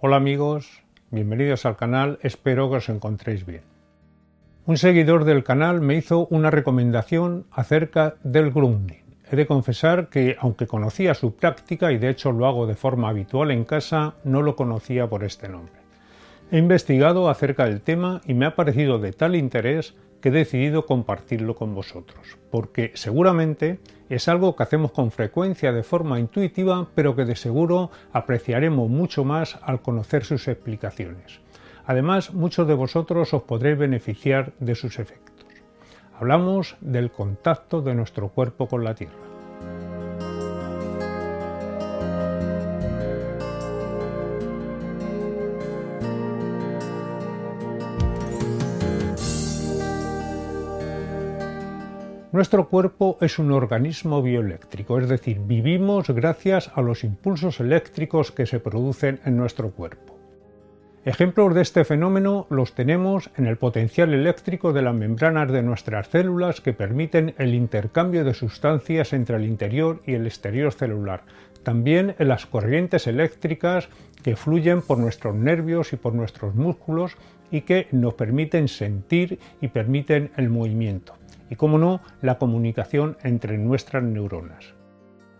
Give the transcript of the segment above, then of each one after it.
Hola amigos, bienvenidos al canal, espero que os encontréis bien. Un seguidor del canal me hizo una recomendación acerca del grounding. He de confesar que, aunque conocía su práctica y de hecho lo hago de forma habitual en casa, no lo conocía por este nombre. He investigado acerca del tema y me ha parecido de tal interés que he decidido compartirlo con vosotros, porque seguramente es algo que hacemos con frecuencia de forma intuitiva, pero que de seguro apreciaremos mucho más al conocer sus explicaciones. Además, muchos de vosotros os podréis beneficiar de sus efectos. Hablamos del contacto de nuestro cuerpo con la Tierra. Nuestro cuerpo es un organismo bioeléctrico, es decir, vivimos gracias a los impulsos eléctricos que se producen en nuestro cuerpo. Ejemplos de este fenómeno los tenemos en el potencial eléctrico de las membranas de nuestras células que permiten el intercambio de sustancias entre el interior y el exterior celular, también en las corrientes eléctricas que fluyen por nuestros nervios y por nuestros músculos y que nos permiten sentir y permiten el movimiento, y como no, la comunicación entre nuestras neuronas.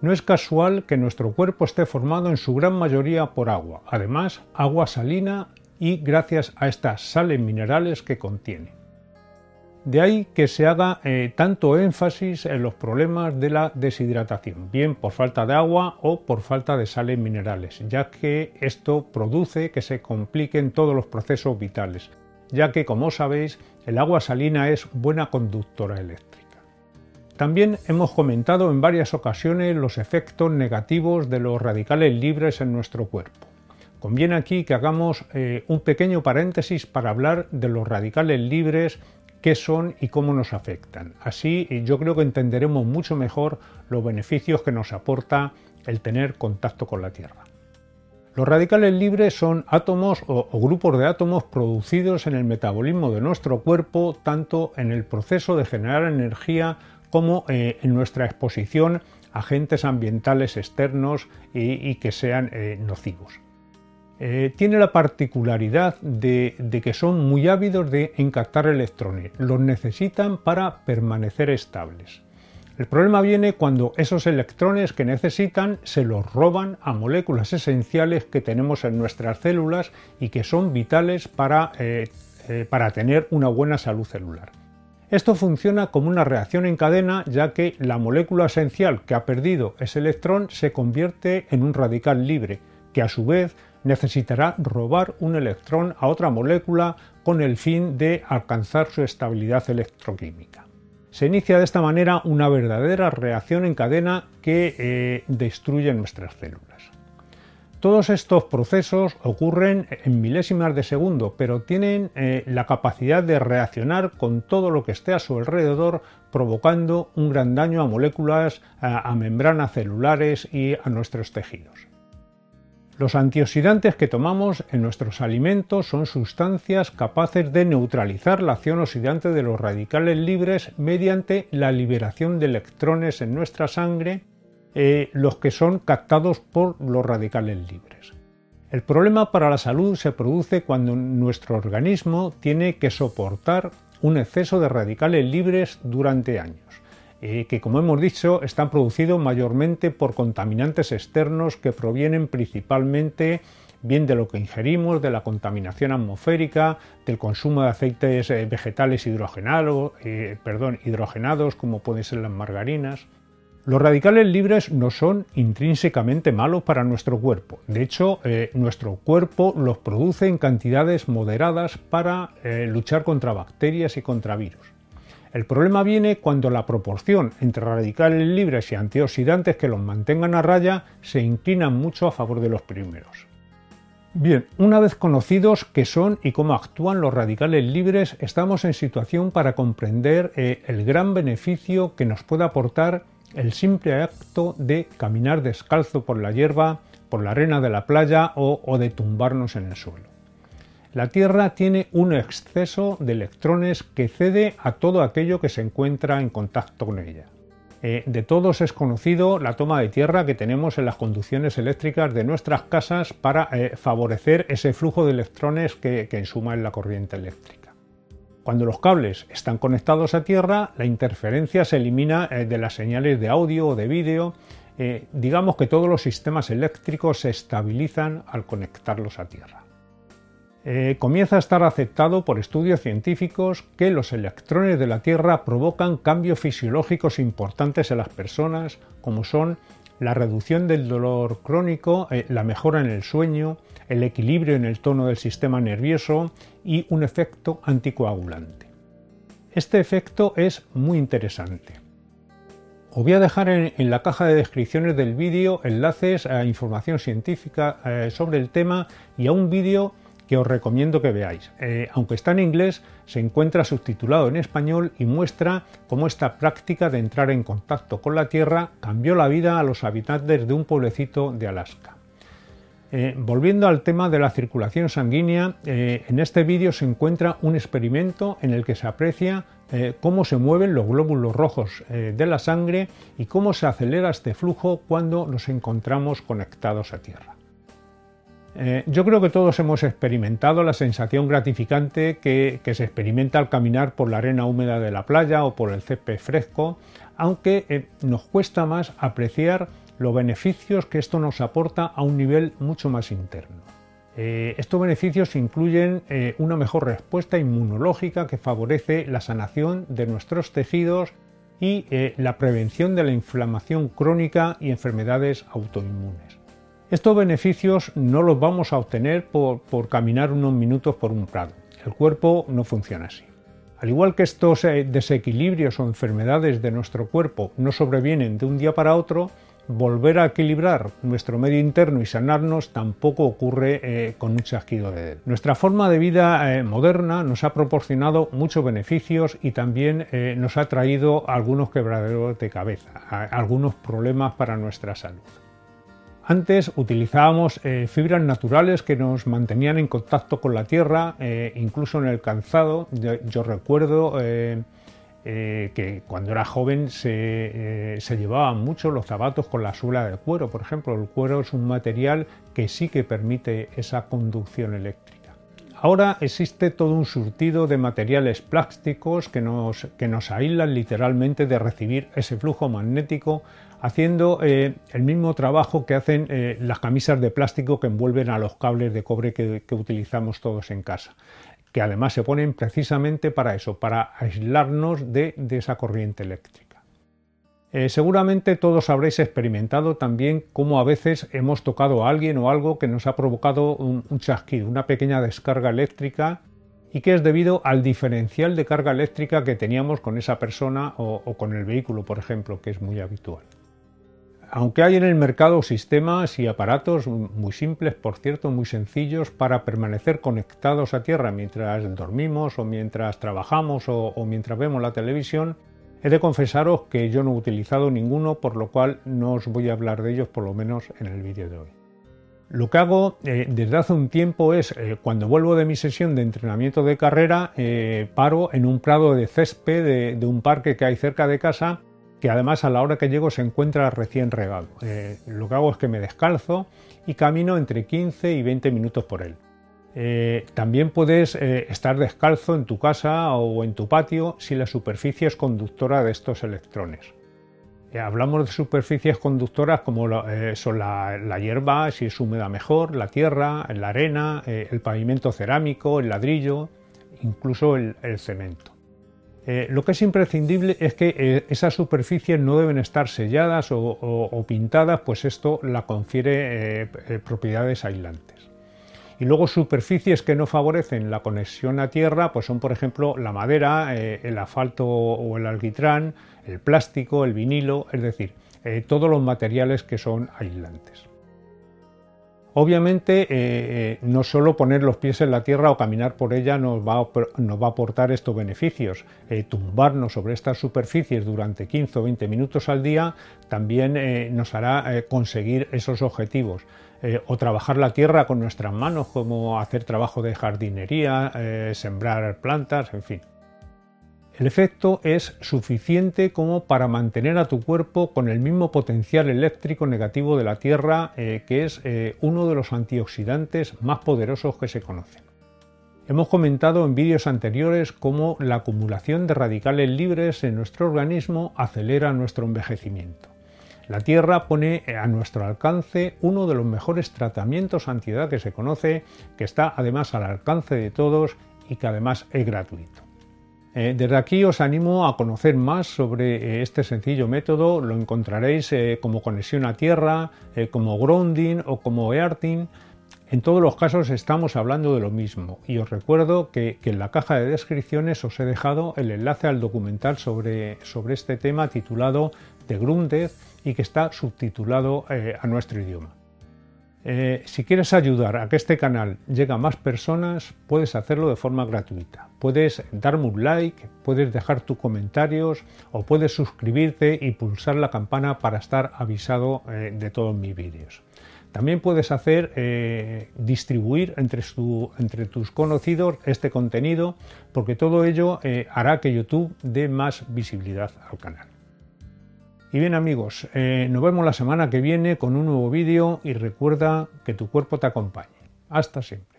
No es casual que nuestro cuerpo esté formado en su gran mayoría por agua, además agua salina y gracias a estas sales minerales que contiene. De ahí que se haga eh, tanto énfasis en los problemas de la deshidratación, bien por falta de agua o por falta de sales minerales, ya que esto produce que se compliquen todos los procesos vitales, ya que como sabéis el agua salina es buena conductora eléctrica. También hemos comentado en varias ocasiones los efectos negativos de los radicales libres en nuestro cuerpo. Conviene aquí que hagamos eh, un pequeño paréntesis para hablar de los radicales libres, qué son y cómo nos afectan. Así yo creo que entenderemos mucho mejor los beneficios que nos aporta el tener contacto con la Tierra. Los radicales libres son átomos o, grupos de átomos producidos en el metabolismo de nuestro cuerpo, tanto en el proceso de generar energía como eh, en nuestra exposición a agentes ambientales externos y, que sean eh, nocivos. Eh, tiene la particularidad de, que son muy ávidos de encaptar electrones, los necesitan para permanecer estables. El problema viene cuando esos electrones que necesitan se los roban a moléculas esenciales que tenemos en nuestras células y que son vitales para tener una buena salud celular. Esto funciona como una reacción en cadena ya que la molécula esencial que ha perdido ese electrón se convierte en un radical libre, que a su vez necesitará robar un electrón a otra molécula con el fin de alcanzar su estabilidad electroquímica. Se inicia de esta manera una verdadera reacción en cadena que eh, destruye nuestras células. Todos estos procesos ocurren en milésimas de segundo, pero tienen eh, la capacidad de reaccionar con todo lo que esté a su alrededor, provocando un gran daño a moléculas, a membranas celulares y a nuestros tejidos. Los antioxidantes que tomamos en nuestros alimentos son sustancias capaces de neutralizar la acción oxidante de los radicales libres mediante la liberación de electrones en nuestra sangre eh, los que son captados por los radicales libres. El problema para la salud se produce cuando nuestro organismo tiene que soportar un exceso de radicales libres durante años, eh, que como hemos dicho están producidos mayormente por contaminantes externos que provienen principalmente bien de lo que ingerimos, de la contaminación atmosférica, del consumo de aceites eh, vegetales hidrogenados, perdón, hidrogenados como pueden ser las margarinas. Los radicales libres no son intrínsecamente malos para nuestro cuerpo. De hecho, eh, nuestro cuerpo los produce en cantidades moderadas para eh, luchar contra bacterias y contra virus. El problema viene cuando la proporción entre radicales libres y antioxidantes que los mantengan a raya se inclinan mucho a favor de los primeros. Bien, una vez conocidos qué son y cómo actúan los radicales libres, estamos en situación para comprender eh, el gran beneficio que nos puede aportar el simple acto de caminar descalzo por la hierba, por la arena de la playa o, de tumbarnos en el suelo. La Tierra tiene un exceso de electrones que cede a todo aquello que se encuentra en contacto con ella. de todos es conocido la toma de tierra que tenemos en las conducciones eléctricas de nuestras casas para favorecer ese flujo de electrones que, que ensuma en la corriente eléctrica. Cuando los cables están conectados a tierra, la interferencia se elimina de las señales de audio o de vídeo eh, digamos que todos los sistemas eléctricos se estabilizan al conectarlos a Tierra. Eh, comienza a estar aceptado por estudios científicos que los electrones de la Tierra provocan cambios fisiológicos importantes en las personas, como son la reducción del dolor crónico, eh, la mejora en el sueño, el equilibrio en el tono del sistema nervioso y un efecto anticoagulante. Este efecto es muy interesante. Os voy a dejar en, la caja de descripciones del vídeo enlaces a información científica eh, sobre el tema y a un vídeo que os recomiendo que veáis. Eh, aunque está en inglés, se encuentra subtitulado en español y muestra cómo esta práctica de entrar en contacto con la Tierra cambió la vida a los habitantes de un pueblecito de Alaska. Eh, volviendo al tema de la circulación sanguínea, en este vídeo se encuentra un experimento en el que se aprecia eh, cómo se mueven los glóbulos rojos eh, de la sangre y cómo se acelera este flujo cuando nos encontramos conectados a tierra. Eh, yo creo que todos hemos experimentado la sensación gratificante que, se experimenta al caminar por la arena húmeda de la playa o por el césped fresco, aunque nos cuesta más apreciar los beneficios que esto nos aporta a un nivel mucho más interno. Eh, estos beneficios incluyen eh, una mejor respuesta inmunológica que favorece la sanación de nuestros tejidos y eh, la prevención de la inflamación crónica y enfermedades autoinmunes. Estos beneficios no los vamos a obtener por, caminar unos minutos por un prado. El cuerpo no funciona así. Al igual que estos desequilibrios o enfermedades de nuestro cuerpo no sobrevienen de un día para otro, volver a equilibrar nuestro medio interno y sanarnos tampoco ocurre eh, con un chasquido de dedo. Nuestra forma de vida eh, moderna nos ha proporcionado muchos beneficios y también eh, nos ha traído algunos quebraderos de cabeza, algunos problemas para nuestra salud. Antes utilizábamos fibras naturales que nos mantenían en contacto con la tierra, incluso en el calzado. yo recuerdo eh, que cuando era joven se, eh, se, llevaban mucho los zapatos con la suela de cuero, por ejemplo. El cuero es un material que sí que permite esa conducción eléctrica. Ahora existe todo un surtido de materiales plásticos que nos, que nos aíslan literalmente de recibir ese flujo magnético, haciendo eh, el mismo trabajo que hacen las camisas de plástico que envuelven a los cables de cobre que utilizamos todos en casa que además se ponen precisamente para eso, para aislarnos de, esa corriente eléctrica. Eh, seguramente todos habréis experimentado también cómo a veces hemos tocado a alguien o algo que nos ha provocado un, chasquido, una pequeña descarga eléctrica y que es debido al diferencial de carga eléctrica que teníamos con esa persona o con el vehículo, por ejemplo, que es muy habitual. Aunque hay en el mercado sistemas y aparatos muy simples, por cierto, muy sencillos para permanecer conectados a tierra mientras dormimos o mientras trabajamos o, mientras vemos la televisión, he de confesaros que yo no he utilizado ninguno, por lo cual no os voy a hablar de ellos por lo menos en el vídeo de hoy. Lo que hago eh, desde hace un tiempo es, eh, cuando vuelvo de mi sesión de entrenamiento de carrera, eh, paro en un prado de césped de un parque que hay cerca de casa que además a la hora que llego se encuentra recién regado. Eh, lo que hago es que me descalzo y camino entre 15 y 20 minutos por él. Eh, también puedes eh, estar descalzo en tu casa o en tu patio si la superficie es conductora de estos electrones. hablamos de superficies conductoras como son la, hierba, si es húmeda mejor, la tierra, la arena, el pavimento cerámico, el ladrillo, incluso el cemento. Eh, lo que es imprescindible es que eh, esas superficies no deben estar selladas o, pintadas, pues esto la confiere eh, propiedades aislantes. Y luego superficies que no favorecen la conexión a tierra, pues son por ejemplo la madera, el asfalto o el alquitrán, el plástico, el vinilo, es decir, todos los materiales que son aislantes. Obviamente, eh, eh, no solo poner los pies en la tierra o caminar por ella nos va a, aportar estos beneficios. Eh, tumbarnos sobre estas superficies durante 15 o 20 minutos al día también nos hará conseguir esos objetivos. o trabajar la tierra con nuestras manos, como hacer trabajo de jardinería, sembrar plantas, en fin. El efecto es suficiente como para mantener a tu cuerpo con el mismo potencial eléctrico negativo de la Tierra, eh, que es eh, uno de los antioxidantes más poderosos que se conocen. Hemos comentado en vídeos anteriores cómo la acumulación de radicales libres en nuestro organismo acelera nuestro envejecimiento. La Tierra pone a nuestro alcance uno de los mejores tratamientos antiedad que se conoce, que está además al alcance de todos y que además es gratuito. Eh, desde aquí os animo a conocer más sobre eh, este sencillo método, lo encontraréis eh, como conexión a tierra, como grounding o como earthing. En todos los casos estamos hablando de lo mismo y os recuerdo que, en la caja de descripciones os he dejado el enlace al documental sobre, sobre este tema titulado The Grounded y que está subtitulado a nuestro idioma. Eh, si quieres ayudar a que este canal llegue a más personas, puedes hacerlo de forma gratuita. Puedes darme un like, puedes dejar tus comentarios o puedes suscribirte y pulsar la campana para estar avisado eh, de todos mis vídeos. También puedes hacer eh, distribuir entre, entre, tus conocidos este contenido porque todo ello hará que YouTube dé más visibilidad al canal. Y bien amigos, eh, nos vemos la semana que viene con un nuevo vídeo y recuerda que tu cuerpo te acompañe. Hasta siempre.